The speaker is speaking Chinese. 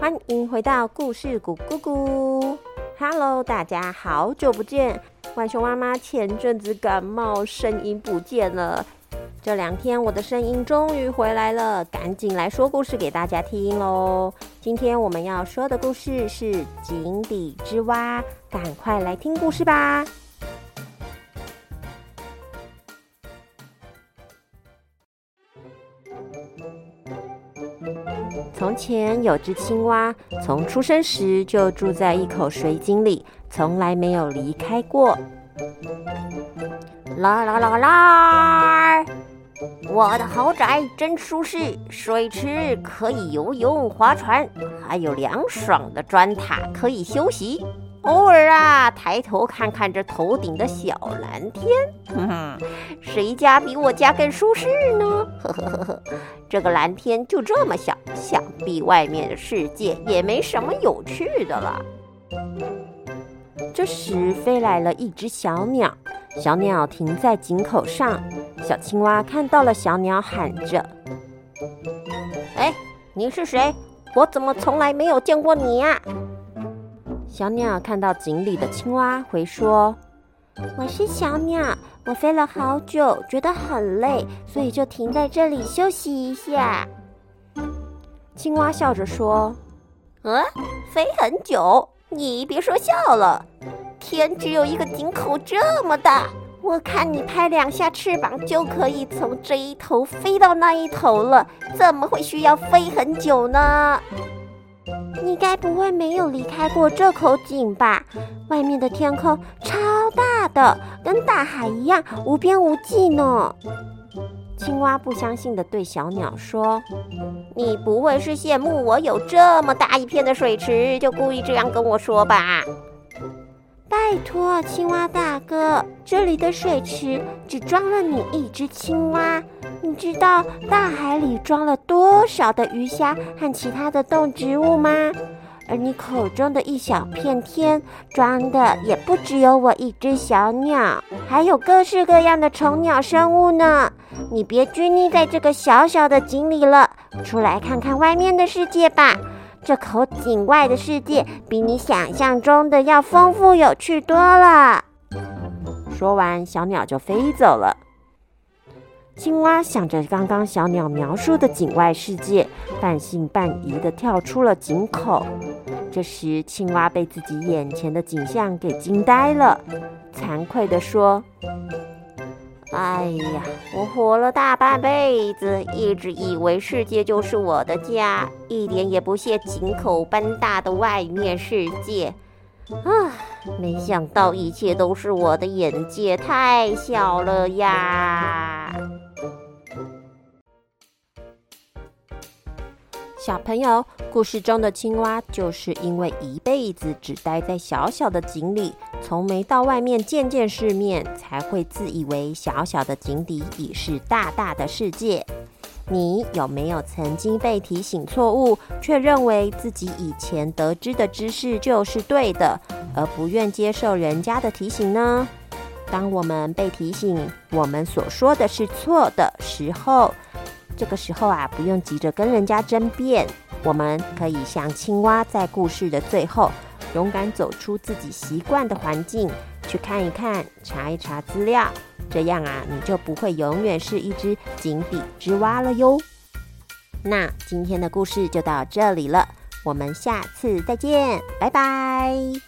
欢迎回到故事谷咕咕。Hello，大家好久不见。浣熊妈妈前阵子感冒，声音不见了。这两天我的声音终于回来了，赶紧来说故事给大家听喽。今天我们要说的故事是《井底之蛙》，赶快来听故事吧。从前有只青蛙，从出生时就住在一口水井里，从来没有离开过。啦啦啦啦！我的豪宅真舒适，水池可以游泳、划船，还有凉爽的砖塔可以休息。偶尔啊，抬头看看这头顶的小蓝天，哼哼，谁家比我家更舒适呢？呵呵呵呵，这个蓝天就这么小，想必外面的世界也没什么有趣的了。这时飞来了一只小鸟，小鸟停在井口上，小青蛙看到了小鸟，喊着：“哎，你是谁？我怎么从来没有见过你呀？”小鸟看到井里的青蛙，回说：“我是小鸟，我飞了好久，觉得很累，所以就停在这里休息一下。”青蛙笑着说：“嗯，飞很久？你别说笑了，天只有一个井口这么大，我看你拍两下翅膀就可以从这一头飞到那一头了，怎么会需要飞很久呢？”你该不会没有离开过这口井吧？外面的天空超大的，跟大海一样无边无际呢。青蛙不相信的对小鸟说：“你不会是羡慕我有这么大一片的水池，就故意这样跟我说吧？”拜托，青蛙大哥，这里的水池只装了你一只青蛙。你知道大海里装了多少的鱼虾和其他的动植物吗？而你口中的一小片天，装的也不只有我一只小鸟，还有各式各样的虫鸟生物呢。你别拘泥在这个小小的井里了，出来看看外面的世界吧。这口井外的世界比你想象中的要丰富有趣多了。说完，小鸟就飞走了。青蛙想着刚刚小鸟描述的井外世界，半信半疑的跳出了井口。这时，青蛙被自己眼前的景象给惊呆了，惭愧的说。哎呀，我活了大半辈子，一直以为世界就是我的家，一点也不屑井口般大的外面世界。啊，没想到一切都是我的眼界太小了呀！小朋友，故事中的青蛙就是因为一辈子只待在小小的井里，从没到外面见见世面，才会自以为小小的井底已是大大的世界。你有没有曾经被提醒错误，却认为自己以前得知的知识就是对的，而不愿接受人家的提醒呢？当我们被提醒我们所说的是错的时候，这个时候啊，不用急着跟人家争辩，我们可以像青蛙，在故事的最后，勇敢走出自己习惯的环境，去看一看，查一查资料，这样啊，你就不会永远是一只井底之蛙了哟。那今天的故事就到这里了，我们下次再见，拜拜。